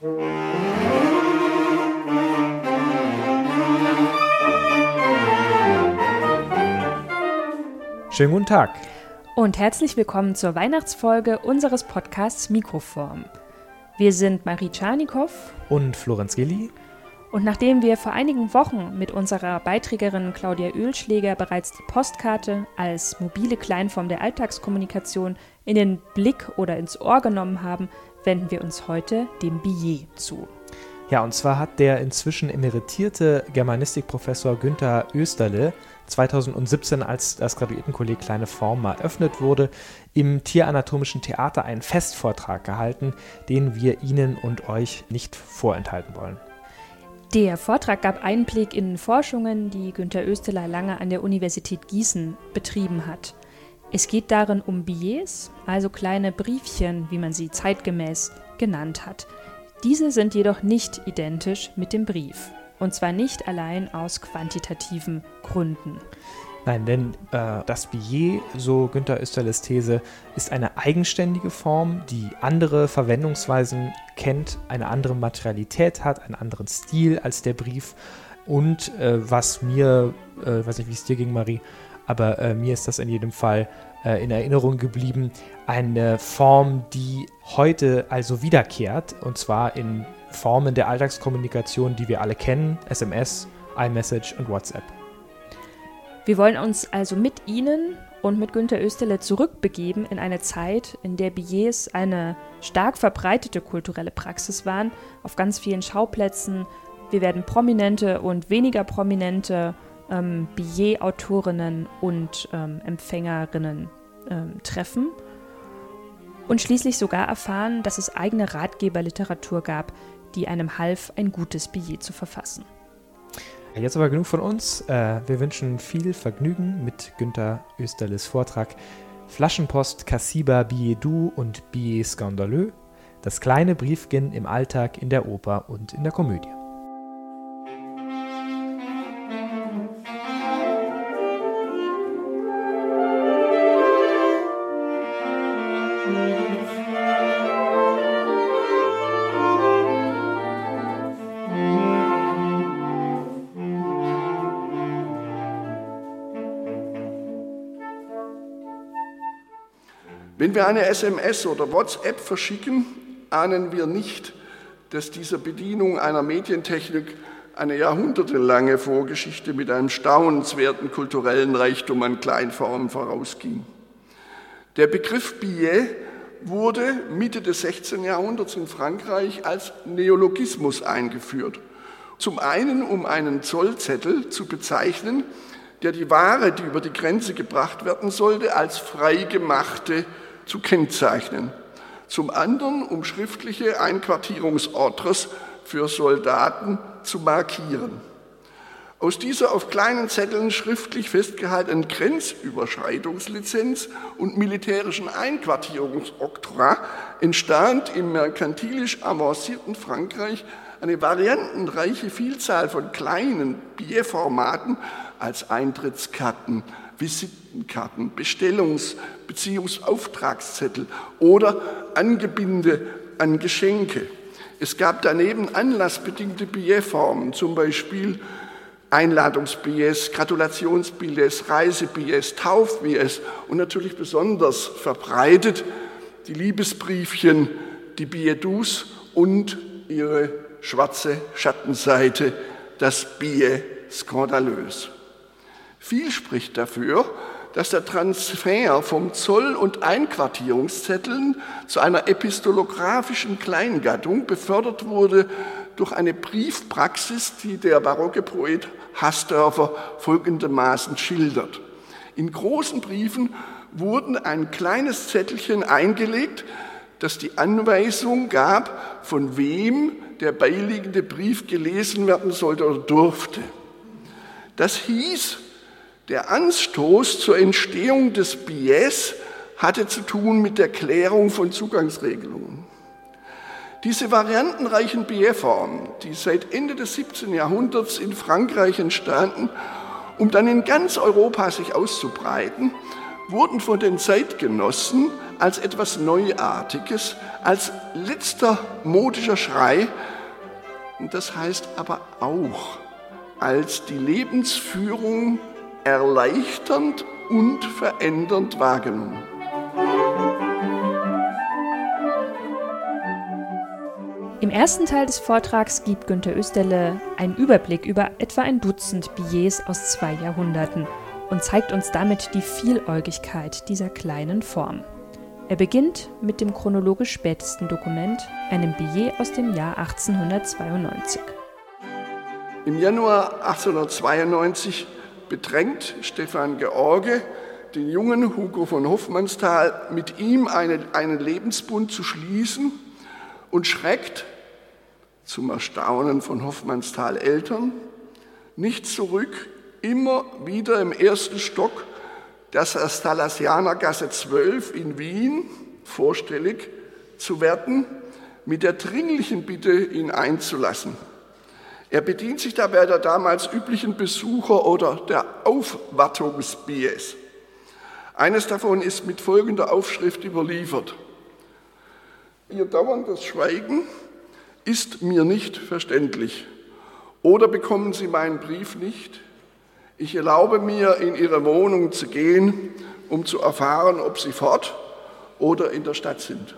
Schönen guten Tag. Und herzlich willkommen zur Weihnachtsfolge unseres Podcasts Mikroform. Wir sind Marie Czarnikow und Florenz Gilli. Und nachdem wir vor einigen Wochen mit unserer Beiträgerin Claudia Ölschläger bereits die Postkarte als mobile Kleinform der Alltagskommunikation in den Blick oder ins Ohr genommen haben, wenden wir uns heute dem Billet zu. Ja, und zwar hat der inzwischen emeritierte Germanistikprofessor Günther Österle 2017, als das Graduiertenkolleg Kleine Form eröffnet wurde, im Tieranatomischen Theater einen Festvortrag gehalten, den wir Ihnen und euch nicht vorenthalten wollen. Der Vortrag gab Einblick in Forschungen, die Günter Österler lange an der Universität Gießen betrieben hat. Es geht darin um Billets, also kleine Briefchen, wie man sie zeitgemäß genannt hat. Diese sind jedoch nicht identisch mit dem Brief. Und zwar nicht allein aus quantitativen Gründen. Nein, denn äh, das Billet, so Günther Österles These, ist eine eigenständige Form, die andere Verwendungsweisen kennt, eine andere Materialität hat, einen anderen Stil als der Brief. Und äh, was mir, äh, weiß nicht, wie es dir ging, Marie, aber äh, mir ist das in jedem Fall äh, in Erinnerung geblieben, eine Form, die heute also wiederkehrt, und zwar in Formen der Alltagskommunikation, die wir alle kennen, SMS, iMessage und WhatsApp. Wir wollen uns also mit Ihnen und mit Günter Österle zurückbegeben in eine Zeit, in der Billets eine stark verbreitete kulturelle Praxis waren, auf ganz vielen Schauplätzen. Wir werden prominente und weniger prominente ähm, Billet-Autorinnen und ähm, Empfängerinnen ähm, treffen und schließlich sogar erfahren, dass es eigene Ratgeberliteratur gab, die einem half, ein gutes Billet zu verfassen. Jetzt aber genug von uns. Äh, wir wünschen viel Vergnügen mit Günter Österles Vortrag Flaschenpost, Cassiba, Billet doux und Billet scandaleux. Das kleine Briefchen im Alltag, in der Oper und in der Komödie. Wenn wir eine SMS oder WhatsApp verschicken, ahnen wir nicht, dass dieser Bedienung einer Medientechnik eine jahrhundertelange Vorgeschichte mit einem staunenswerten kulturellen Reichtum an Kleinformen vorausging. Der Begriff Billet wurde Mitte des 16. Jahrhunderts in Frankreich als Neologismus eingeführt. Zum einen, um einen Zollzettel zu bezeichnen, der die Ware, die über die Grenze gebracht werden sollte, als freigemachte zu kennzeichnen. Zum anderen, um schriftliche Einquartierungsordres für Soldaten zu markieren. Aus dieser auf kleinen Zetteln schriftlich festgehaltenen Grenzüberschreitungslizenz und militärischen Einquartierungsoktroi entstand im merkantilisch avancierten Frankreich eine variantenreiche Vielzahl von kleinen Bierformaten als Eintrittskarten, Visitenkarten, Bestellungs- bzw. Auftragszettel oder Angebinde an Geschenke. Es gab daneben anlassbedingte Billetformen, zum Beispiel Einladungsbillets, Gratulationsbillets, Reisebillets, Taufbillets und natürlich besonders verbreitet die Liebesbriefchen, die Billet und ihre schwarze Schattenseite, das Billet skandalös. Viel spricht dafür, dass der Transfer vom Zoll- und Einquartierungszetteln zu einer epistolographischen Kleingattung befördert wurde durch eine Briefpraxis, die der barocke Poet Hasdörfer folgendermaßen schildert. In großen Briefen wurden ein kleines Zettelchen eingelegt, das die Anweisung gab, von wem der beiliegende Brief gelesen werden sollte oder durfte. Das hieß, der Anstoß zur Entstehung des Biais hatte zu tun mit der Klärung von Zugangsregelungen. Diese variantenreichen Billetformen, die seit Ende des 17. Jahrhunderts in Frankreich entstanden, um dann in ganz Europa sich auszubreiten, wurden von den Zeitgenossen als etwas Neuartiges, als letzter modischer Schrei, das heißt aber auch als die Lebensführung erleichternd und verändernd wahrgenommen. Im ersten Teil des Vortrags gibt Günter Österle einen Überblick über etwa ein Dutzend Billets aus zwei Jahrhunderten und zeigt uns damit die Vieläugigkeit dieser kleinen Form. Er beginnt mit dem chronologisch spätesten Dokument, einem Billet aus dem Jahr 1892. Im Januar 1892 bedrängt Stefan George den jungen Hugo von Hoffmannsthal, mit ihm eine, einen Lebensbund zu schließen und schreckt zum Erstaunen von Hoffmannsthal Eltern nicht zurück, immer wieder im ersten Stock der Stalasianergasse 12 in Wien vorstellig zu werden, mit der dringlichen Bitte, ihn einzulassen. Er bedient sich dabei der damals üblichen Besucher oder der Aufwartungsbies. Eines davon ist mit folgender Aufschrift überliefert. Ihr dauerndes Schweigen ist mir nicht verständlich. Oder bekommen Sie meinen Brief nicht? Ich erlaube mir, in Ihre Wohnung zu gehen, um zu erfahren, ob Sie fort oder in der Stadt sind.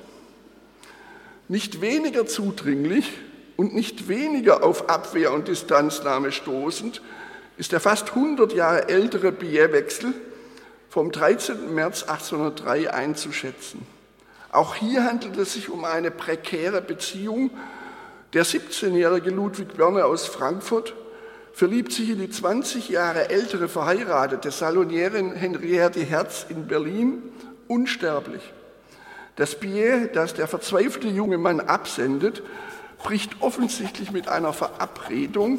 Nicht weniger zudringlich und nicht weniger auf Abwehr und Distanznahme stoßend ist der fast 100 Jahre ältere Billetwechsel vom 13. März 1803 einzuschätzen. Auch hier handelt es sich um eine prekäre Beziehung. Der 17-jährige Ludwig Börne aus Frankfurt verliebt sich in die 20 Jahre ältere verheiratete Salonierin Henriette Herz in Berlin, unsterblich. Das Billet, das der verzweifelte junge Mann absendet, bricht offensichtlich mit einer Verabredung,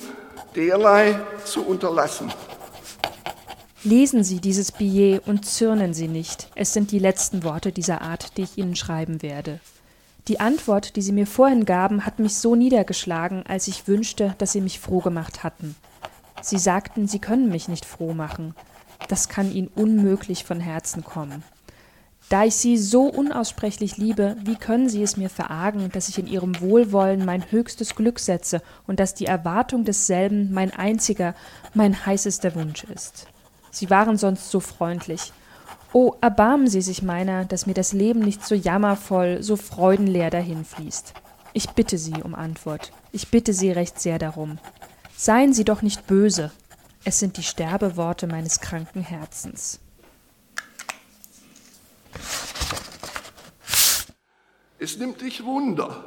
derlei zu unterlassen. Lesen Sie dieses Billet und zürnen Sie nicht. Es sind die letzten Worte dieser Art, die ich Ihnen schreiben werde. Die Antwort, die Sie mir vorhin gaben, hat mich so niedergeschlagen, als ich wünschte, dass Sie mich froh gemacht hatten. Sie sagten, Sie können mich nicht froh machen. Das kann Ihnen unmöglich von Herzen kommen. Da ich Sie so unaussprechlich liebe, wie können Sie es mir verargen, dass ich in Ihrem Wohlwollen mein höchstes Glück setze und dass die Erwartung desselben mein einziger, mein heißester Wunsch ist? Sie waren sonst so freundlich. Oh, erbarmen Sie sich meiner, dass mir das Leben nicht so jammervoll, so freudenleer dahinfließt. Ich bitte Sie um Antwort. Ich bitte Sie recht sehr darum. Seien Sie doch nicht böse. Es sind die Sterbeworte meines kranken Herzens. Es nimmt dich Wunder,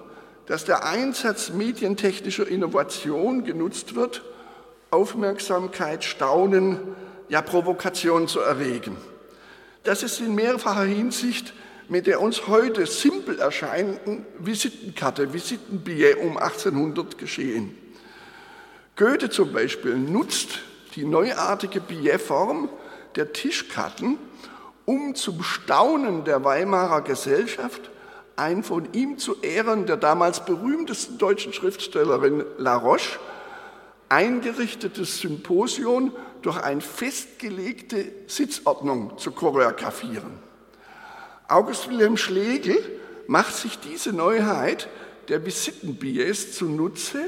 dass der Einsatz medientechnischer Innovation genutzt wird, Aufmerksamkeit, Staunen, ja Provokation zu erregen. Das ist in mehrfacher Hinsicht mit der uns heute simpel erscheinenden Visitenkarte, Visitenbillet um 1800 geschehen. Goethe zum Beispiel nutzt die neuartige Billetform der Tischkarten, um zum Staunen der Weimarer Gesellschaft ein von ihm zu Ehren der damals berühmtesten deutschen Schriftstellerin La Roche eingerichtetes Symposion durch eine festgelegte Sitzordnung zu choreografieren. August Wilhelm Schlegel macht sich diese Neuheit der Visitenbillets zunutze,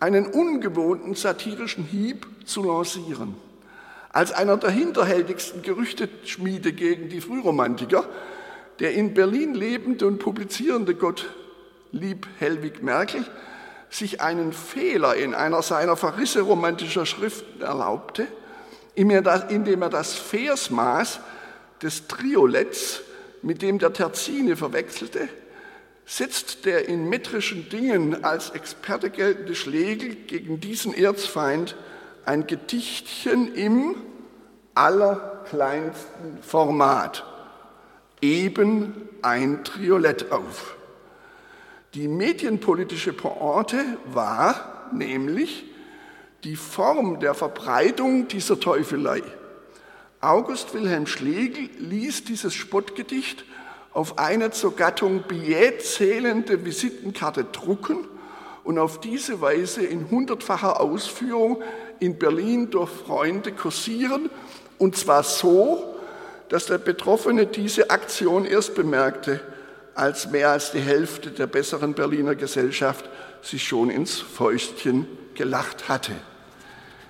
einen ungewohnten satirischen Hieb zu lancieren. Als einer der hinterhältigsten Gerüchteschmiede gegen die Frühromantiker, der in Berlin lebende und publizierende Gottlieb Helwig Merkel sich einen Fehler in einer seiner Verrisse romantischer Schriften erlaubte, indem er das Versmaß des Trioletts mit dem der Terzine verwechselte, setzt der in metrischen Dingen als Experte geltende Schlegel gegen diesen Erzfeind ein Gedichtchen im allerkleinsten Format, eben ein Triolett auf. Die medienpolitische Pointe war nämlich die Form der Verbreitung dieser Teufelei. August Wilhelm Schlegel ließ dieses Spottgedicht auf eine zur Gattung Billet zählende Visitenkarte drucken und auf diese Weise in hundertfacher Ausführung in Berlin durch Freunde kursieren, und zwar so, dass der Betroffene diese Aktion erst bemerkte, als mehr als die Hälfte der besseren Berliner Gesellschaft sich schon ins Fäustchen gelacht hatte.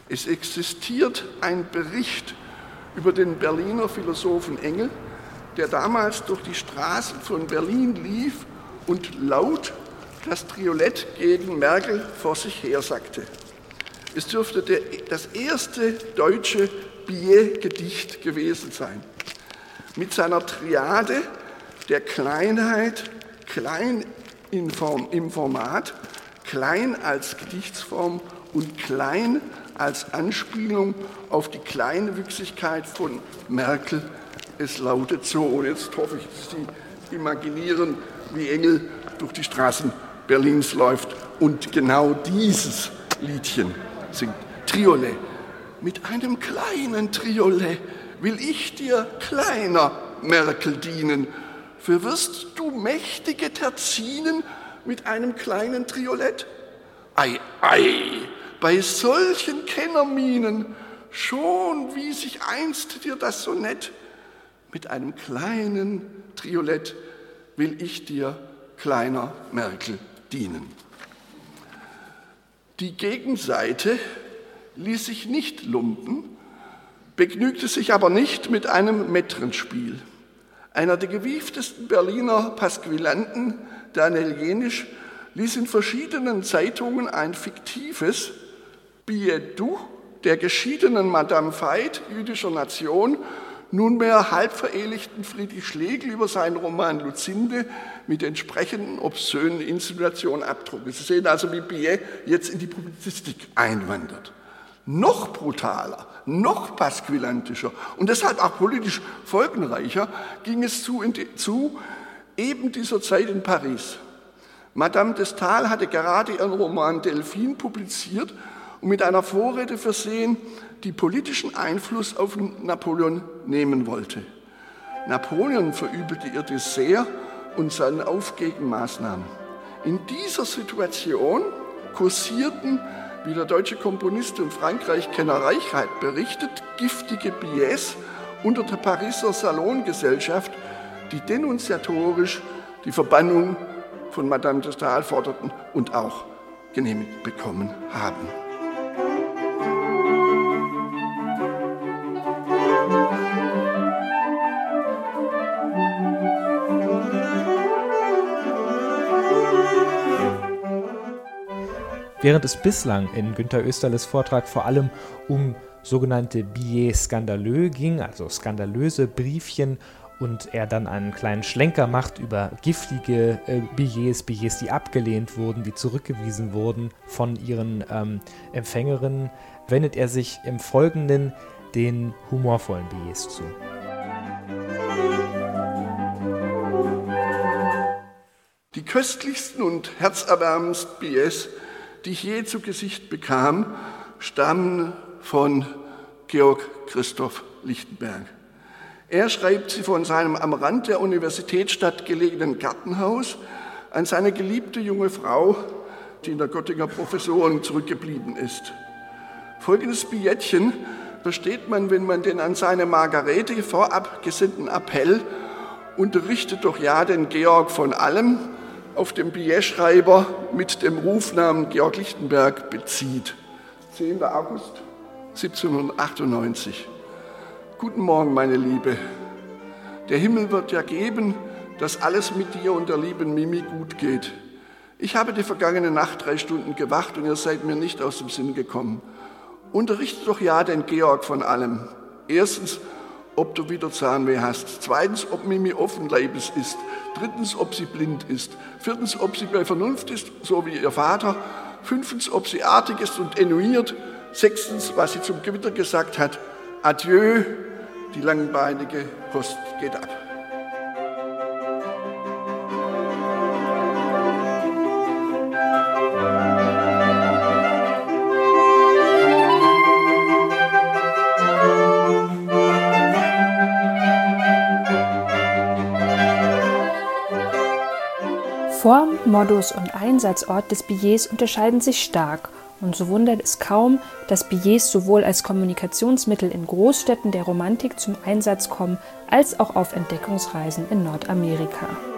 Es existiert ein Bericht über den Berliner Philosophen Engel, der damals durch die Straßen von Berlin lief und laut das Triolett gegen Merkel vor sich her sagte. Es dürfte der, das erste deutsche Billet-Gedicht gewesen sein. Mit seiner Triade der Kleinheit, klein im Format, klein als Gedichtsform und klein als Anspielung auf die Kleinwüchsigkeit von Merkel. Es lautet so, und jetzt hoffe ich, dass Sie imaginieren, wie Engel durch die Straßen Berlins läuft und genau dieses Liedchen singt. Triolet. Mit einem kleinen Triolet will ich dir, kleiner Merkel, dienen. Für wirst du mächtige Terzinen mit einem kleinen Triolett? Ei, ei, bei solchen Kennerminen, schon wie sich einst dir das Sonett, mit einem kleinen Triolett will ich dir, kleiner Merkel, dienen. Die Gegenseite ließ sich nicht lumpen, begnügte sich aber nicht mit einem Metrenspiel. Einer der gewieftesten Berliner Pasquillanten, Daniel Jenisch, ließ in verschiedenen Zeitungen ein fiktives Billet doux der geschiedenen Madame Veit jüdischer Nation nunmehr halb verehelichten Friedrich Schlegel über seinen Roman Luzinde mit entsprechenden obszönen Insinuationen abdrucken. Sie sehen also, wie Billet jetzt in die Publizistik einwandert. Noch brutaler, noch pasquillantischer und deshalb auch politisch folgenreicher ging es zu, die, zu eben dieser Zeit in Paris. Madame de Stael hatte gerade ihren Roman Delphine publiziert und mit einer Vorrede versehen, die politischen Einfluss auf Napoleon nehmen wollte. Napoleon verübelte ihr Dessert und seine Aufgegenmaßnahmen. In dieser Situation kursierten, wie der deutsche Komponist und Frankreich-Kenner Reichheit berichtet, giftige Billets unter der Pariser Salongesellschaft, die denunziatorisch die Verbannung von Madame de Stael forderten und auch genehmigt bekommen haben. Während es bislang in Günter Österles Vortrag vor allem um sogenannte billets scandaleux ging, also skandalöse Briefchen, und er dann einen kleinen Schlenker macht über giftige äh, Billets, Billets, die abgelehnt wurden, die zurückgewiesen wurden von ihren ähm, Empfängerinnen, wendet er sich im Folgenden den humorvollen Billets zu. Die köstlichsten und herzerwärmendsten Billets die ich je zu Gesicht bekam, stammen von Georg Christoph Lichtenberg. Er schreibt sie von seinem am Rand der Universitätsstadt gelegenen Gartenhaus an seine geliebte junge Frau, die in der Göttinger Professoren zurückgeblieben ist. Folgendes Billettchen versteht man, wenn man den an seine Margarete vorab gesandten Appell unterrichtet doch ja den Georg von allem, auf dem Billetschreiber mit dem Rufnamen Georg Lichtenberg bezieht. 10. August 1798. Guten Morgen, meine Liebe. Der Himmel wird ja geben, dass alles mit dir und der lieben Mimi gut geht. Ich habe die vergangene Nacht drei Stunden gewacht und ihr seid mir nicht aus dem Sinn gekommen. Unterrichte doch ja den Georg von allem. Erstens, ob du wieder Zahnweh hast. Zweitens, ob Mimi offenleibes ist. Drittens, ob sie blind ist. Viertens, ob sie bei Vernunft ist, so wie ihr Vater. Fünftens, ob sie artig ist und ennuiert. Sechstens, was sie zum Gewitter gesagt hat. Adieu, die langbeinige Post geht ab. Modus und Einsatzort des Billets unterscheiden sich stark Und so wundert es kaum, dass Billets sowohl als Kommunikationsmittel in Großstädten der Romantik zum Einsatz kommen, als auch auf Entdeckungsreisen in Nordamerika.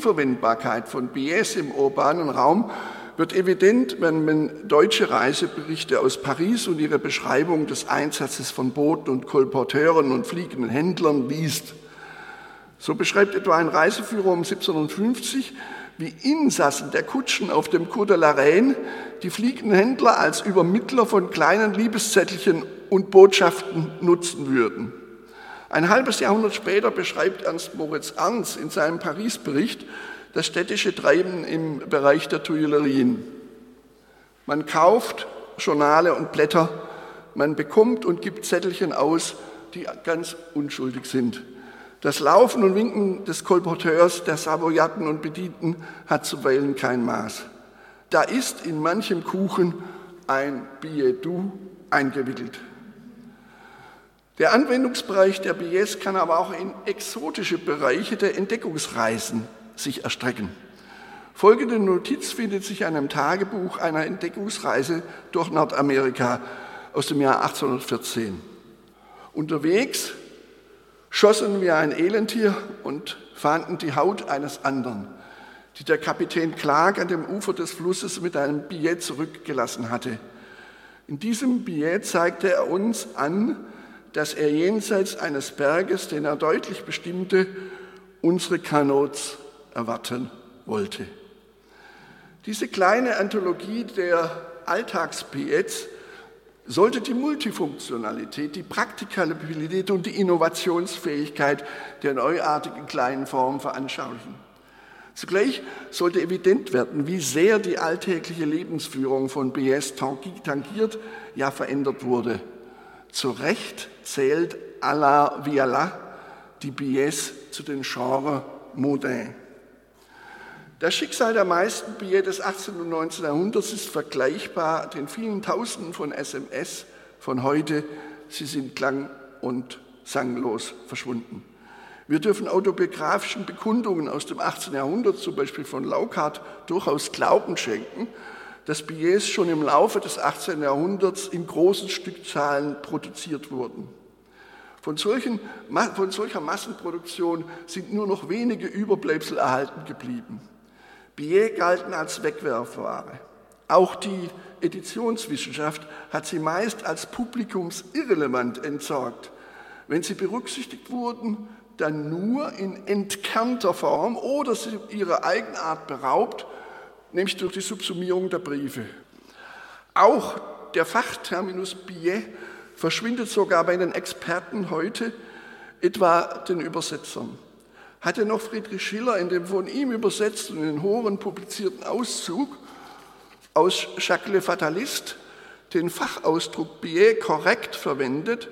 Vielverwendbarkeit von BS im urbanen Raum wird evident, wenn man deutsche Reiseberichte aus Paris und ihre Beschreibung des Einsatzes von Booten und Kolporteuren und fliegenden Händlern liest. So beschreibt etwa ein Reiseführer um 1750, wie Insassen der Kutschen auf dem Cour de la Reine die fliegenden Händler als Übermittler von kleinen Liebeszettelchen und Botschaften nutzen würden. Ein halbes Jahrhundert später beschreibt Ernst Moritz Ernst in seinem Paris-Bericht das städtische Treiben im Bereich der Tuilerien. Man kauft Journale und Blätter, man bekommt und gibt Zettelchen aus, die ganz unschuldig sind. Das Laufen und Winken des Kolporteurs, der Savoyaten und Bedienten hat zuweilen kein Maß. Da ist in manchem Kuchen ein Billet doux eingewickelt. Der Anwendungsbereich der Billets kann aber auch in exotische Bereiche der Entdeckungsreisen sich erstrecken. Folgende Notiz findet sich in einem Tagebuch einer Entdeckungsreise durch Nordamerika aus dem Jahr 1814. Unterwegs schossen wir ein Elentier und fanden die Haut eines anderen, die der Kapitän Clark an dem Ufer des Flusses mit einem Billett zurückgelassen hatte. In diesem Billett zeigte er uns an, dass er jenseits eines Berges, den er deutlich bestimmte, unsere Kanots erwarten wollte. Diese kleine Anthologie der Alltagsbillets sollte die Multifunktionalität, die Praktikabilität und die Innovationsfähigkeit der neuartigen kleinen Form veranschaulichen. Zugleich sollte evident werden, wie sehr die alltägliche Lebensführung von BS tangiert, ja verändert wurde. Zu Recht zählt à la Viala die BS zu den Genres modernes. Das Schicksal der meisten Billets des 18. und 19. Jahrhunderts ist vergleichbar den vielen Tausenden von SMS von heute. Sie sind klang- und sanglos verschwunden. Wir dürfen autobiografischen Bekundungen aus dem 18. Jahrhundert, zum Beispiel von Laukart, durchaus Glauben schenken, dass Billets schon im Laufe des 18. Jahrhunderts in großen Stückzahlen produziert wurden. Von, solchen, von solcher Massenproduktion sind nur noch wenige Überbleibsel erhalten geblieben. Billets galten als Wegwerfware. Auch die Editionswissenschaft hat sie meist als publikumsirrelevant entsorgt. Wenn sie berücksichtigt wurden, dann nur in entkernter Form oder sie ihrer Eigenart beraubt, nämlich durch die Subsumierung der Briefe. Auch der Fachterminus Billet verschwindet sogar bei den Experten heute, etwa den Übersetzern hatte noch Friedrich Schiller in dem von ihm übersetzten und in Horen publizierten Auszug aus Jacques Le Fataliste den Fachausdruck Billet korrekt verwendet,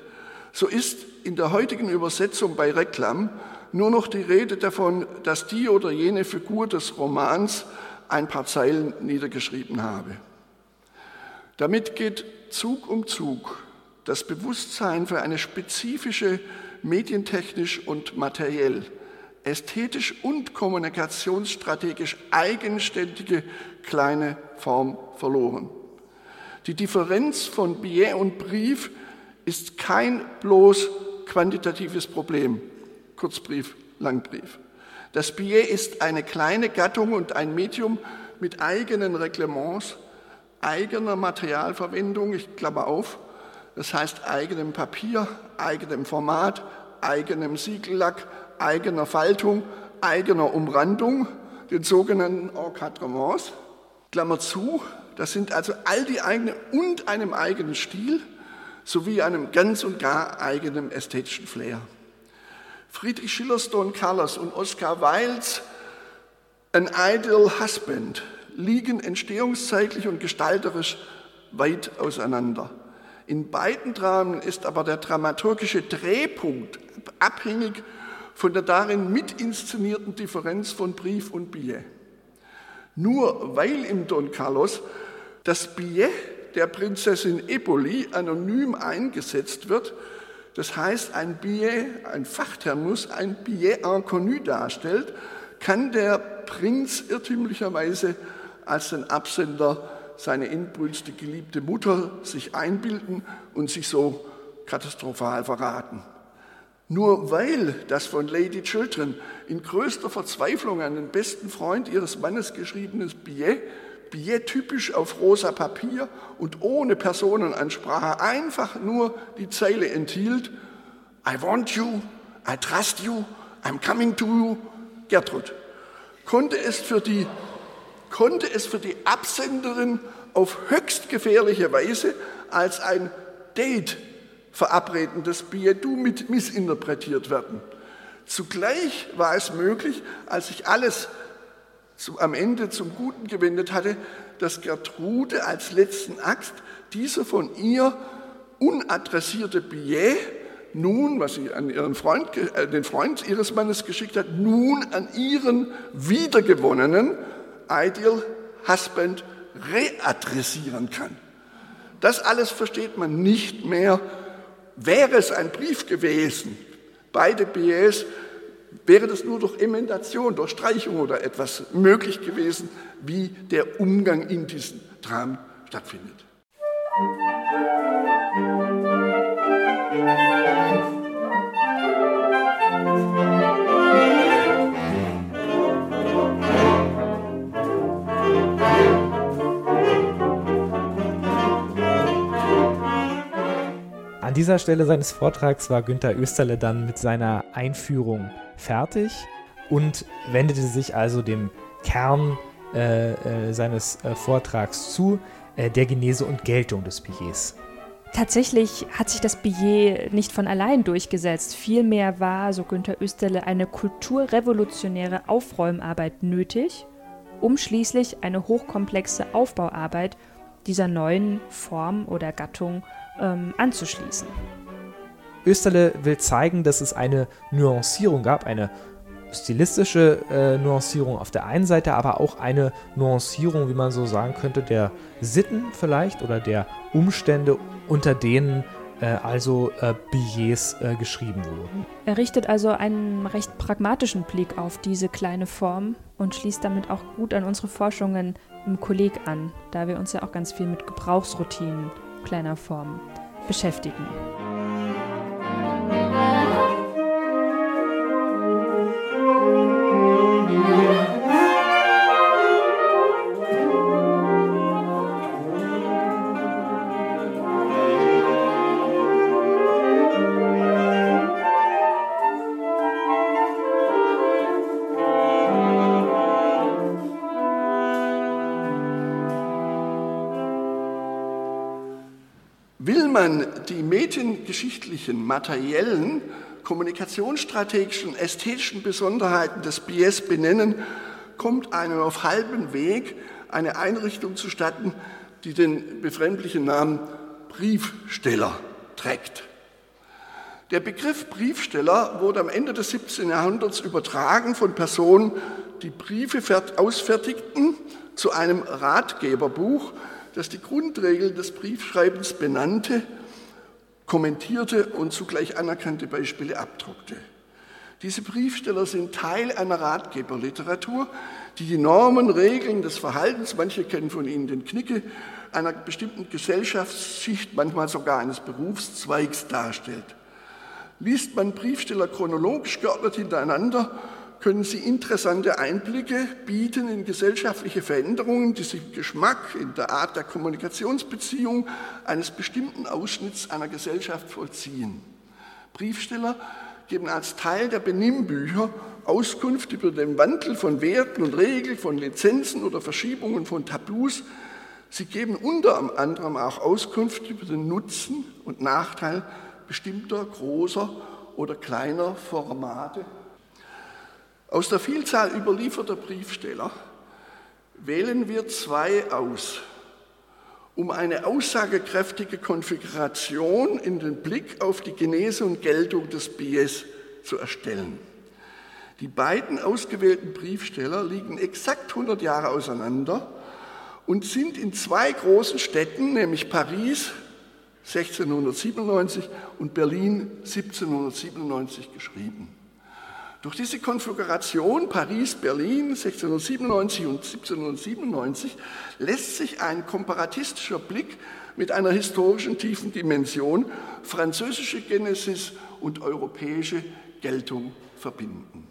so ist in der heutigen Übersetzung bei Reklam nur noch die Rede davon, dass die oder jene Figur des Romans ein paar Zeilen niedergeschrieben habe. Damit geht Zug um Zug das Bewusstsein für eine spezifische medientechnisch und materiell ästhetisch und kommunikationsstrategisch eigenständige kleine Form verloren. Die Differenz von Billet und Brief ist kein bloß quantitatives Problem, Kurzbrief, Langbrief. Das Billet ist eine kleine Gattung und ein Medium mit eigenen Reglements, eigener Materialverwendung, ich klammer auf, das heißt eigenem Papier, eigenem Format, eigenem Siegellack, eigener Faltung, eigener Umrandung, den sogenannten Encadrements. Klammer zu, das sind also all die eigenen und einem eigenen Stil sowie einem ganz und gar eigenen ästhetischen Flair. Friedrich Schillers Don Carlos und Oscar Wildes An Ideal Husband liegen entstehungszeitlich und gestalterisch weit auseinander. In beiden Dramen ist aber der dramaturgische Drehpunkt abhängig von der darin mitinszenierten Differenz von Brief und Billet. Nur weil im Don Carlos das Billet der Prinzessin Eboli anonym eingesetzt wird, das heißt ein Billet, ein Fachthermus, ein Billet inconnu darstellt, kann der Prinz irrtümlicherweise als den Absender seine inbrünstig geliebte Mutter sich einbilden und sich so katastrophal verraten. Nur weil das von Lady Chiltern in größter Verzweiflung an den besten Freund ihres Mannes geschriebenes Billet, Billet typisch auf rosa Papier und ohne Personenansprache einfach nur die Zeile enthielt, I want you, I trust you, I'm coming to you, Gertrud, konnte es für die, konnte es für die Absenderin auf höchst gefährliche Weise als ein Date verabredendes Biedu mit missinterpretiert werden. Zugleich war es möglich, als sich alles zu, am Ende zum Guten gewendet hatte, dass Gertrude als letzten Akt diese von ihr unadressierte Billet nun, was sie an ihren Freund, äh, den Freund ihres Mannes geschickt hat, nun an ihren wiedergewonnenen Ideal Husband readressieren kann. Das alles versteht man nicht mehr. Wäre es ein Brief gewesen, beide BS, wäre das nur durch Emendation, durch Streichung oder etwas möglich gewesen, wie der Umgang in diesem Dramen stattfindet. An dieser Stelle seines Vortrags war Günter Österle dann mit seiner Einführung fertig und wendete sich also dem Kern äh, äh, seines äh, Vortrags zu, äh, der Genese und Geltung des Billets. Tatsächlich hat sich das Billet nicht von allein durchgesetzt. Vielmehr war, so Günter Österle, eine kulturrevolutionäre Aufräumarbeit nötig, um schließlich eine hochkomplexe Aufbauarbeit dieser neuen Form oder Gattung ähm, anzuschließen. Österle will zeigen, dass es eine Nuancierung gab, eine stilistische äh, Nuancierung auf der einen Seite, aber auch eine Nuancierung, wie man so sagen könnte, der Sitten vielleicht oder der Umstände, unter denen äh, also äh, Billets äh, geschrieben wurden. Er richtet also einen recht pragmatischen Blick auf diese kleine Form und schließt damit auch gut an unsere Forschungen im Kolleg an, da wir uns ja auch ganz viel mit Gebrauchsroutinen kleiner Form beschäftigen. Die mediengeschichtlichen, materiellen, kommunikationsstrategischen, ästhetischen Besonderheiten des BS benennen, kommt einem auf halbem Weg eine Einrichtung zustatten, die den befremdlichen Namen Briefsteller trägt. Der Begriff Briefsteller wurde am Ende des 17. Jahrhunderts übertragen von Personen, die Briefe ausfertigten, zu einem Ratgeberbuch, das die Grundregeln des Briefschreibens benannte, kommentierte und zugleich anerkannte Beispiele abdruckte. Diese Briefsteller sind Teil einer Ratgeberliteratur, die die Normen, Regeln des Verhaltens, manche kennen von ihnen den Knicke, einer bestimmten Gesellschaftsschicht, manchmal sogar eines Berufszweigs darstellt. Liest man Briefsteller chronologisch geordnet hintereinander, können sie interessante Einblicke bieten in gesellschaftliche Veränderungen, die sich im Geschmack, in der Art der Kommunikationsbeziehung eines bestimmten Ausschnitts einer Gesellschaft vollziehen. Briefsteller geben als Teil der Benimmbücher Auskunft über den Wandel von Werten und Regeln, von Lizenzen oder Verschiebungen von Tabus. Sie geben unter anderem auch Auskunft über den Nutzen und Nachteil bestimmter großer oder kleiner Formate aus der Vielzahl überlieferter Briefsteller wählen wir zwei aus, um eine aussagekräftige Konfiguration in den Blick auf die Genese und Geltung des Bies zu erstellen. Die beiden ausgewählten Briefsteller liegen exakt 100 Jahre auseinander und sind in zwei großen Städten, nämlich Paris 1697 und Berlin 1797 geschrieben. Durch diese Konfiguration Paris-Berlin 1697 und 1797 lässt sich ein komparatistischer Blick mit einer historischen tiefen Dimension französische Genesis und europäische Geltung verbinden.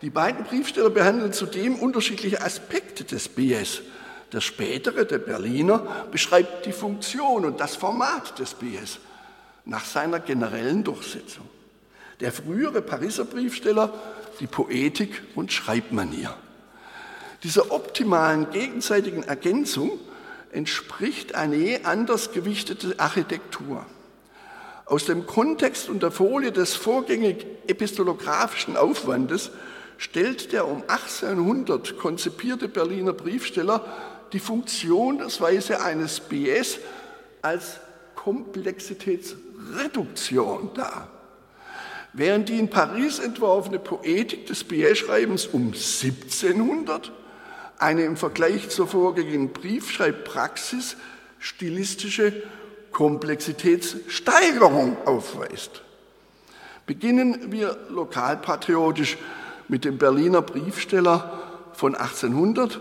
Die beiden Briefsteller behandeln zudem unterschiedliche Aspekte des BS. Der spätere, der Berliner, beschreibt die Funktion und das Format des BS nach seiner generellen Durchsetzung. Der frühere Pariser Briefsteller die Poetik und Schreibmanier. Dieser optimalen gegenseitigen Ergänzung entspricht eine je anders gewichtete Architektur. Aus dem Kontext und der Folie des vorgängig epistolographischen Aufwandes stellt der um 1800 konzipierte Berliner Briefsteller die Funktionsweise eines BS als Komplexitätsreduktion dar. Während die in Paris entworfene Poetik des BS-Schreibens um 1700 eine im Vergleich zur vorgängigen Briefschreibpraxis stilistische Komplexitätssteigerung aufweist. Beginnen wir lokalpatriotisch mit dem Berliner Briefsteller von 1800,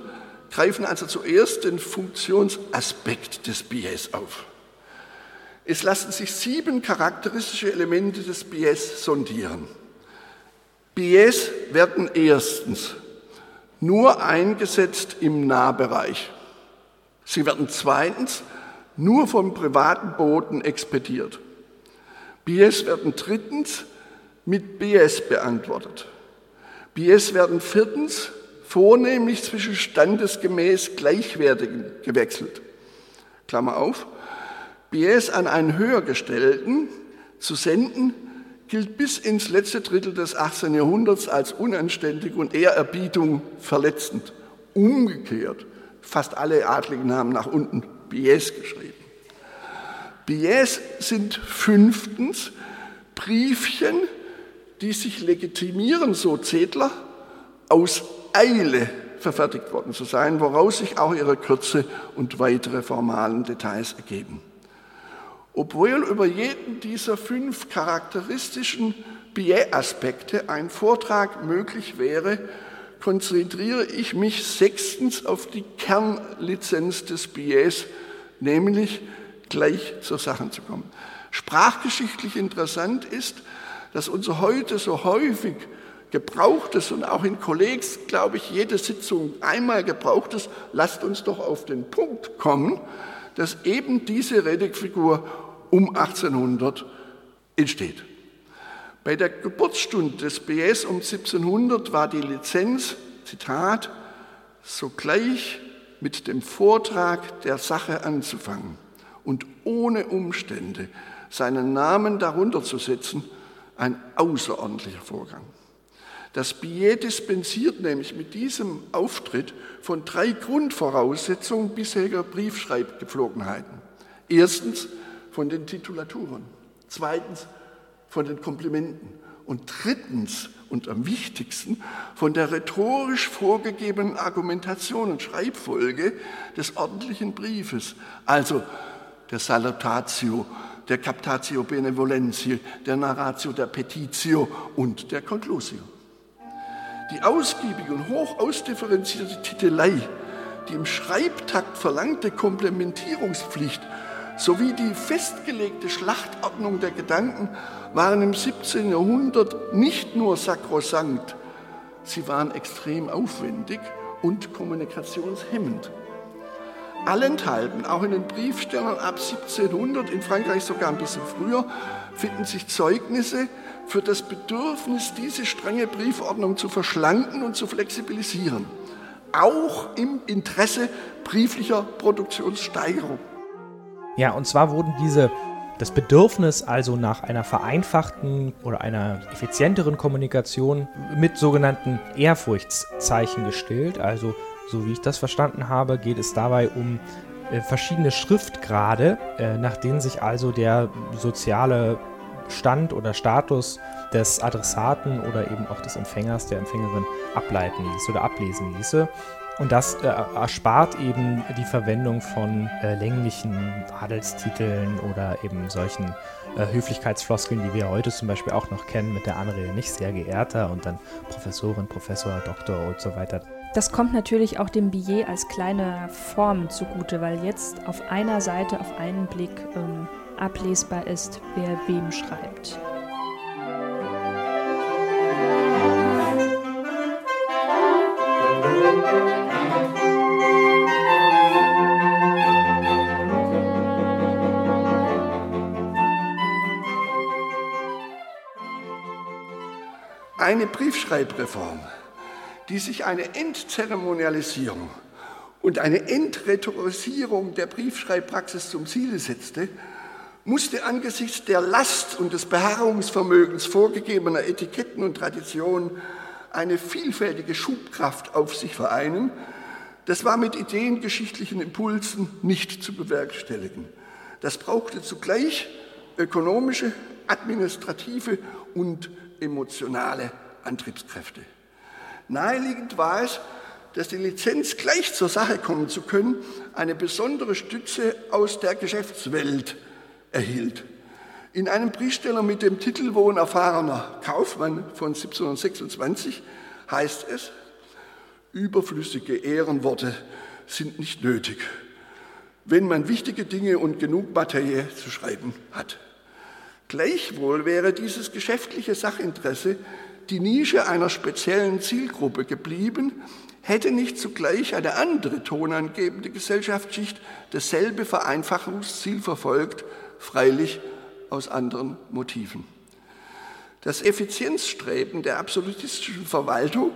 greifen also zuerst den Funktionsaspekt des BS auf. Es lassen sich sieben charakteristische Elemente des BS sondieren. BS werden erstens nur eingesetzt im Nahbereich. Sie werden zweitens nur vom privaten Boden expediert. BS werden drittens mit BS beantwortet. BS werden viertens vornehmlich zwischen standesgemäß Gleichwertigen gewechselt. Klammer auf. BS an einen Höhergestellten zu senden, gilt bis ins letzte Drittel des 18. Jahrhunderts als unanständig und Ehrerbietung verletzend. Umgekehrt, fast alle Adligen haben nach unten Bies geschrieben. Bies sind fünftens Briefchen, die sich legitimieren, so Zedler, aus Eile verfertigt worden zu sein, woraus sich auch ihre Kürze und weitere formalen Details ergeben. Obwohl über jeden dieser fünf charakteristischen Billet-Aspekte ein Vortrag möglich wäre, konzentriere ich mich sechstens auf die Kernlizenz des Billets, nämlich gleich zur Sache zu kommen. Sprachgeschichtlich interessant ist, dass unser heute so häufig gebrauchtes und auch in Kollegs, glaube ich, jede Sitzung einmal gebrauchtes, lasst uns doch auf den Punkt kommen, dass eben diese Redigfigur um 1800 entsteht. Bei der Geburtsstunde des BS um 1700 war die Lizenz, Zitat, sogleich mit dem Vortrag der Sache anzufangen und ohne Umstände seinen Namen darunter zu setzen, ein außerordentlicher Vorgang. Das Billet dispensiert nämlich mit diesem Auftritt von drei Grundvoraussetzungen bisheriger Briefschreibgepflogenheiten. Erstens, von den Titulaturen, zweitens von den Komplimenten. Und drittens und am wichtigsten von der rhetorisch vorgegebenen Argumentation und Schreibfolge des ordentlichen Briefes, also der Salutatio, der Captatio Benevolentiae, der Narratio der Petitio und der Conclusio. Die ausgiebige und hoch ausdifferenzierte Titelei, die im Schreibtakt verlangte Komplementierungspflicht sowie die festgelegte Schlachtordnung der Gedanken waren im 17. Jahrhundert nicht nur sakrosankt, sie waren extrem aufwendig und kommunikationshemmend. Allenthalben, auch in den Briefstellern ab 1700, in Frankreich sogar ein bisschen früher, finden sich Zeugnisse für das Bedürfnis, diese strenge Briefordnung zu verschlanken und zu flexibilisieren, auch im Interesse brieflicher Produktionssteigerung. Ja, und zwar wurden diese das Bedürfnis also nach einer vereinfachten oder einer effizienteren Kommunikation mit sogenannten Ehrfurchtszeichen gestillt. Also, so wie ich das verstanden habe, geht es dabei um äh, verschiedene Schriftgrade, äh, nach denen sich also der soziale Stand oder Status des Adressaten oder eben auch des Empfängers, der Empfängerin ableiten ließ oder ablesen ließe. Und das äh, erspart eben die Verwendung von äh, länglichen Adelstiteln oder eben solchen äh, Höflichkeitsfloskeln, die wir heute zum Beispiel auch noch kennen, mit der Anrede nicht sehr geehrter und dann Professorin, Professor, Doktor und so weiter. Das kommt natürlich auch dem Billet als kleine Form zugute, weil jetzt auf einer Seite auf einen Blick ähm, ablesbar ist, wer wem schreibt. Eine Briefschreibreform, die sich eine Entzeremonialisierung und eine Entretorisierung der Briefschreibpraxis zum Ziele setzte, musste angesichts der Last und des Beharrungsvermögens vorgegebener Etiketten und Traditionen eine vielfältige Schubkraft auf sich vereinen. Das war mit ideengeschichtlichen Impulsen nicht zu bewerkstelligen. Das brauchte zugleich ökonomische, administrative und emotionale Antriebskräfte. Naheliegend war es, dass die Lizenz gleich zur Sache kommen zu können, eine besondere Stütze aus der Geschäftswelt erhielt. In einem Briefsteller mit dem Titel Wohn erfahrener Kaufmann von 1726 heißt es, überflüssige Ehrenworte sind nicht nötig, wenn man wichtige Dinge und genug Materie zu schreiben hat. Gleichwohl wäre dieses geschäftliche Sachinteresse die Nische einer speziellen Zielgruppe geblieben, hätte nicht zugleich eine andere tonangebende Gesellschaftsschicht dasselbe Vereinfachungsziel verfolgt, freilich aus anderen Motiven. Das Effizienzstreben der absolutistischen Verwaltung,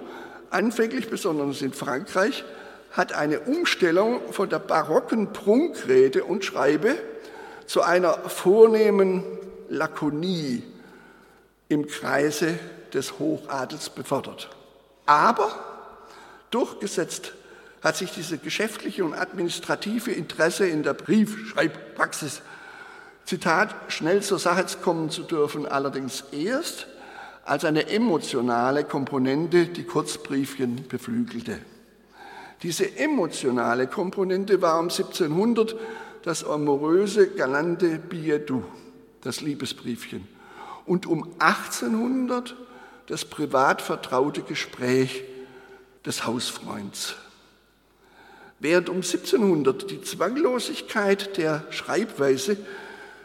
anfänglich besonders in Frankreich, hat eine Umstellung von der barocken Prunkrede und Schreibe zu einer vornehmen Lakonie im Kreise des Hochadels befördert. Aber durchgesetzt hat sich dieses geschäftliche und administrative Interesse in der Briefschreibpraxis Zitat, schnell zur Sache kommen zu dürfen, allerdings erst als eine emotionale Komponente die Kurzbriefchen beflügelte. Diese emotionale Komponente war um 1700 das amoröse, galante billet doux, das Liebesbriefchen, und um 1800 das privat vertraute Gespräch des Hausfreunds. Während um 1700 die Zwanglosigkeit der Schreibweise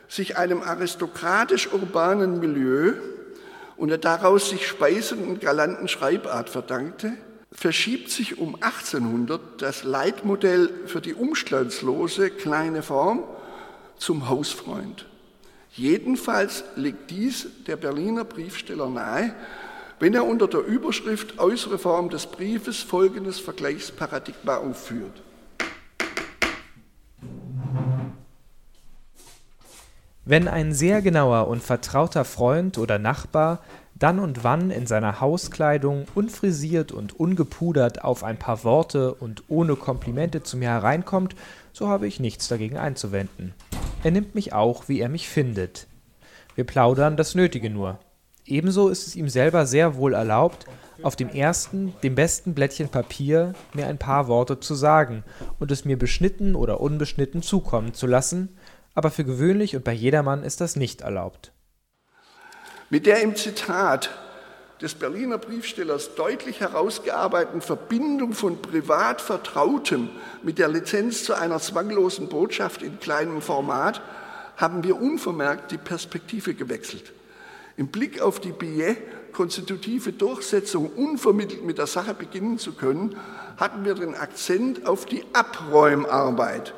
sich einem aristokratisch-urbanen Milieu und der daraus sich speisenden galanten Schreibart verdankte, verschiebt sich um 1800 das Leitmodell für die umstandslose kleine Form zum Hausfreund. Jedenfalls legt dies der Berliner Briefsteller nahe, wenn er unter der Überschrift Äußere Form des Briefes folgendes Vergleichsparadigma aufführt. Wenn ein sehr genauer und vertrauter Freund oder Nachbar dann und wann in seiner Hauskleidung unfrisiert und ungepudert auf ein paar Worte und ohne Komplimente zu mir hereinkommt, so habe ich nichts dagegen einzuwenden. Er nimmt mich auch, wie er mich findet. Wir plaudern das Nötige nur. Ebenso ist es ihm selber sehr wohl erlaubt, auf dem ersten, dem besten Blättchen Papier mir ein paar Worte zu sagen und es mir beschnitten oder unbeschnitten zukommen zu lassen, aber für gewöhnlich und bei jedermann ist das nicht erlaubt. Mit der im Zitat des Berliner Briefstellers deutlich herausgearbeiteten Verbindung von privat Vertrautem mit der Lizenz zu einer zwanglosen Botschaft in kleinem Format haben wir unvermerkt die Perspektive gewechselt. Im Blick auf die Billet konstitutive Durchsetzung unvermittelt mit der Sache beginnen zu können, hatten wir den Akzent auf die Abräumarbeit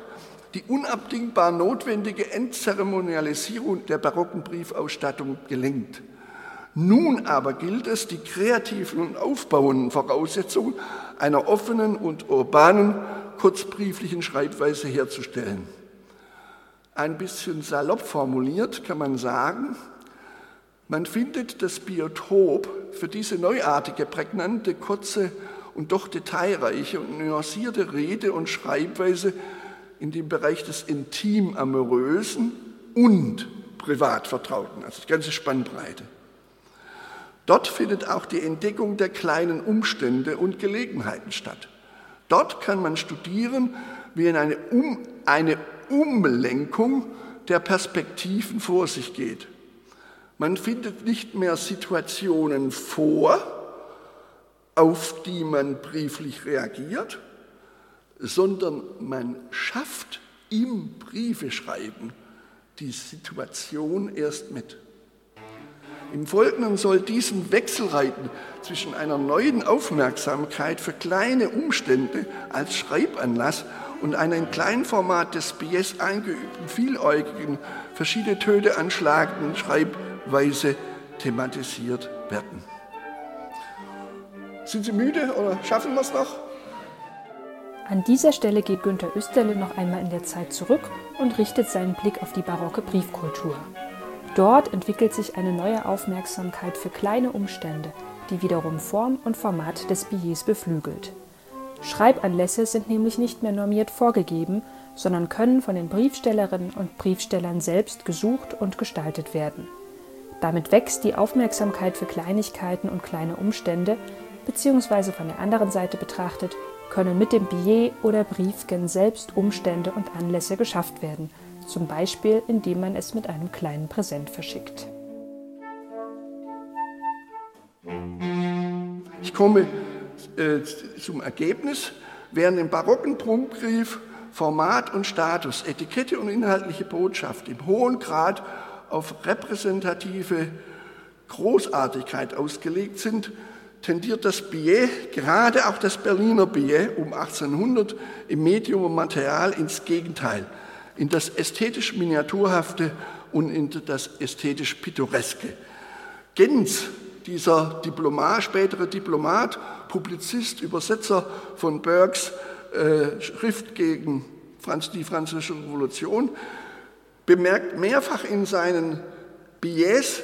die unabdingbar notwendige Entzeremonialisierung der barocken Briefausstattung gelingt. Nun aber gilt es, die kreativen und aufbauenden Voraussetzungen einer offenen und urbanen kurzbrieflichen Schreibweise herzustellen. Ein bisschen salopp formuliert kann man sagen, man findet das Biotop für diese neuartige, prägnante, kurze und doch detailreiche und nuancierte Rede- und Schreibweise in dem Bereich des intim-amorösen und privat-vertrauten, also die ganze Spannbreite. Dort findet auch die Entdeckung der kleinen Umstände und Gelegenheiten statt. Dort kann man studieren, wie eine, um, eine Umlenkung der Perspektiven vor sich geht. Man findet nicht mehr Situationen vor, auf die man brieflich reagiert, sondern man schafft im Briefeschreiben die Situation erst mit. Im Folgenden soll diesen Wechselreiten zwischen einer neuen Aufmerksamkeit für kleine Umstände als Schreibanlass und einer in Kleinformat des BS eingeübten, vieläugigen, verschiedene Töne anschlagenden Schreibweise thematisiert werden. Sind Sie müde oder schaffen wir es noch? An dieser Stelle geht Günter Österle noch einmal in der Zeit zurück und richtet seinen Blick auf die barocke Briefkultur. Dort entwickelt sich eine neue Aufmerksamkeit für kleine Umstände, die wiederum Form und Format des Billets beflügelt. Schreibanlässe sind nämlich nicht mehr normiert vorgegeben, sondern können von den Briefstellerinnen und Briefstellern selbst gesucht und gestaltet werden. Damit wächst die Aufmerksamkeit für Kleinigkeiten und kleine Umstände, beziehungsweise von der anderen Seite betrachtet können mit dem Billet oder Briefgen selbst Umstände und Anlässe geschafft werden, zum Beispiel indem man es mit einem kleinen Präsent verschickt. Ich komme äh, zum Ergebnis, während im barocken Prunkbrief Format und Status, Etikette und inhaltliche Botschaft im hohen Grad auf repräsentative Großartigkeit ausgelegt sind, tendiert das Billet, gerade auch das Berliner Billet um 1800 im Medium und Material ins Gegenteil, in das ästhetisch Miniaturhafte und in das ästhetisch Pittoreske. Gens, dieser Diplomat, spätere Diplomat, Publizist, Übersetzer von Burkes äh, Schrift gegen Franz, die Französische Revolution, bemerkt mehrfach in seinen Billets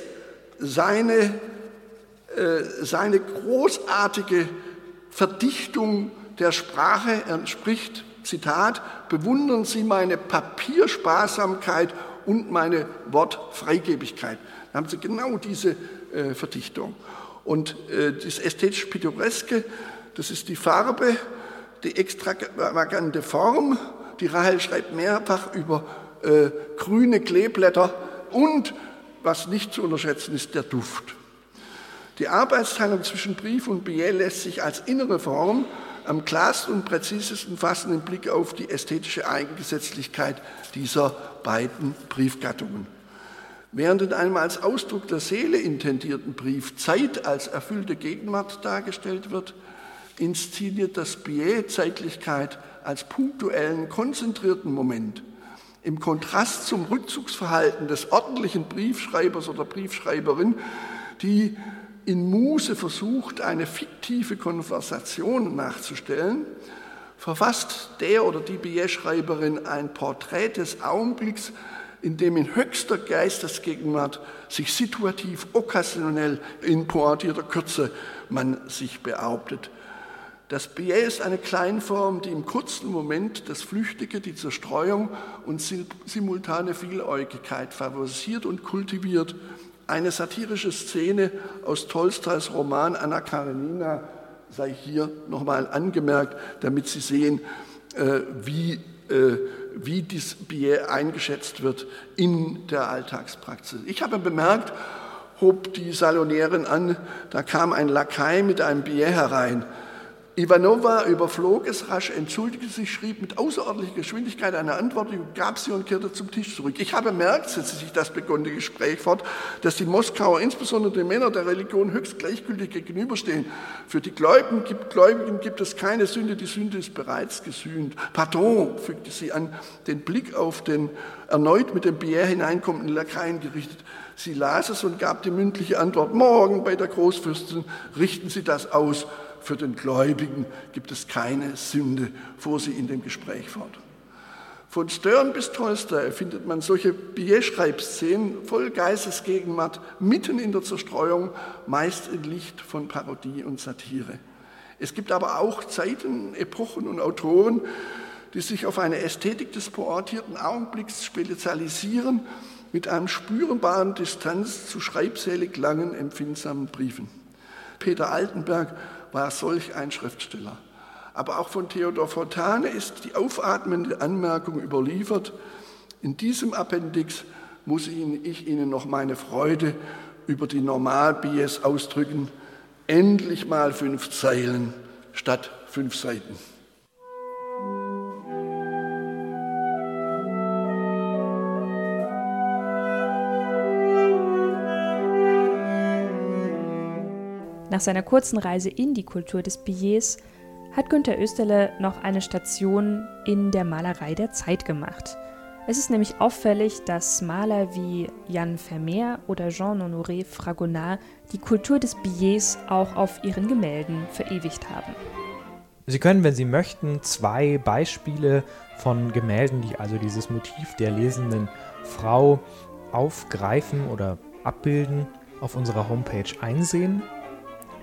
seine äh, seine großartige Verdichtung der Sprache. Er spricht, Zitat, bewundern Sie meine Papiersparsamkeit und meine Wortfreigebigkeit. Da haben Sie genau diese äh, Verdichtung. Und äh, das ästhetisch-pittoreske, das ist die Farbe, die extravagante Form. Die Rahel schreibt mehrfach über äh, grüne Kleeblätter und, was nicht zu unterschätzen ist, der Duft. Die Arbeitsteilung zwischen Brief und Billet lässt sich als innere Form am klarsten und präzisesten fassen im Blick auf die ästhetische Eigengesetzlichkeit dieser beiden Briefgattungen. Während in einem als Ausdruck der Seele intendierten Brief Zeit als erfüllte Gegenwart dargestellt wird, inszeniert das Billet Zeitlichkeit als punktuellen, konzentrierten Moment. Im Kontrast zum Rückzugsverhalten des ordentlichen Briefschreibers oder Briefschreiberin, die in Muse versucht, eine fiktive Konversation nachzustellen, verfasst der oder die Billetschreiberin ein Porträt des Augenblicks, in dem in höchster Geistesgegenwart sich situativ, okkasionell in pointierter Kürze man sich behauptet. Das Billet ist eine Kleinform, die im kurzen Moment das Flüchtige, die Zerstreuung und simultane Vieläugigkeit favorisiert und kultiviert eine satirische Szene aus Tolstois Roman Anna Karenina sei hier nochmal angemerkt, damit Sie sehen, äh, wie, äh, wie dieses Bier eingeschätzt wird in der Alltagspraxis. Ich habe bemerkt, hob die Salonärin an, da kam ein Lakai mit einem Bier herein. Ivanova überflog es rasch, entschuldigte sich, schrieb mit außerordentlicher Geschwindigkeit eine Antwort, gab sie und kehrte zum Tisch zurück. Ich habe bemerkt, setzte sich das begonnene Gespräch fort, dass die Moskauer, insbesondere die Männer der Religion, höchst gleichgültig gegenüberstehen. Für die Gläubigen gibt, Gläubigen gibt es keine Sünde, die Sünde ist bereits gesühnt. Pardon, fügte sie an, den Blick auf den erneut mit dem Bier hineinkommenden Lakaien gerichtet. Sie las es und gab die mündliche Antwort, morgen bei der Großfürstin richten Sie das aus für den Gläubigen gibt es keine Sünde, fuhr sie in dem Gespräch fort. Von Stern bis Tolstoi findet man solche Bierschreibszenen voll Geistesgegenwart mitten in der Zerstreuung, meist in Licht von Parodie und Satire. Es gibt aber auch Zeiten, Epochen und Autoren, die sich auf eine Ästhetik des pointierten Augenblicks spezialisieren, mit einem spürbaren Distanz zu schreibselig langen, empfindsamen Briefen. Peter Altenberg war solch ein Schriftsteller. aber auch von Theodor Fontane ist die aufatmende Anmerkung überliefert. In diesem Appendix muss ich Ihnen noch meine Freude über die Normalbies ausdrücken. Endlich mal fünf Zeilen statt fünf Seiten. Nach seiner kurzen Reise in die Kultur des Billets hat Günter Österle noch eine Station in der Malerei der Zeit gemacht. Es ist nämlich auffällig, dass Maler wie Jan Vermeer oder Jean-Honoré Fragonard die Kultur des Billets auch auf ihren Gemälden verewigt haben. Sie können, wenn Sie möchten, zwei Beispiele von Gemälden, die also dieses Motiv der lesenden Frau aufgreifen oder abbilden, auf unserer Homepage einsehen.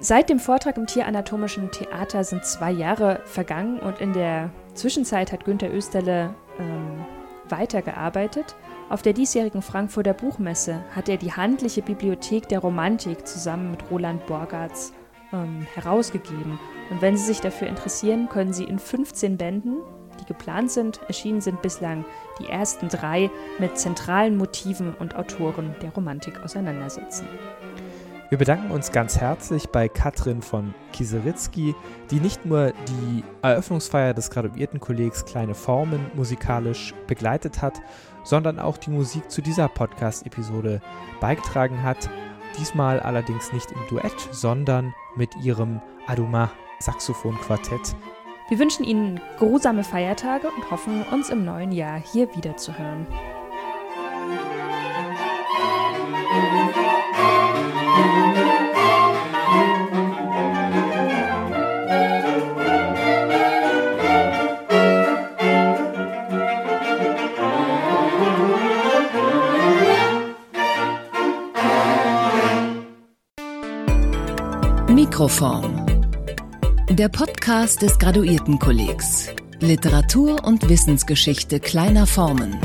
Seit dem Vortrag im Tieranatomischen Theater sind zwei Jahre vergangen und in der Zwischenzeit hat Günter Österle ähm, weitergearbeitet. Auf der diesjährigen Frankfurter Buchmesse hat er die handliche Bibliothek der Romantik zusammen mit Roland Borgartz ähm, herausgegeben. Und wenn Sie sich dafür interessieren, können Sie in 15 Bänden, die geplant sind, erschienen sind bislang die ersten drei mit zentralen Motiven und Autoren der Romantik auseinandersetzen. Wir bedanken uns ganz herzlich bei Katrin von Kiseritzky, die nicht nur die Eröffnungsfeier des Graduiertenkollegs Kleine Formen musikalisch begleitet hat, sondern auch die Musik zu dieser Podcast-Episode beigetragen hat. Diesmal allerdings nicht im Duett, sondern mit ihrem Aduma Saxophon-Quartett. Wir wünschen Ihnen geruhsame Feiertage und hoffen, uns im neuen Jahr hier wiederzuhören. Mikroform. Der Podcast des Graduiertenkollegs. Literatur und Wissensgeschichte kleiner Formen.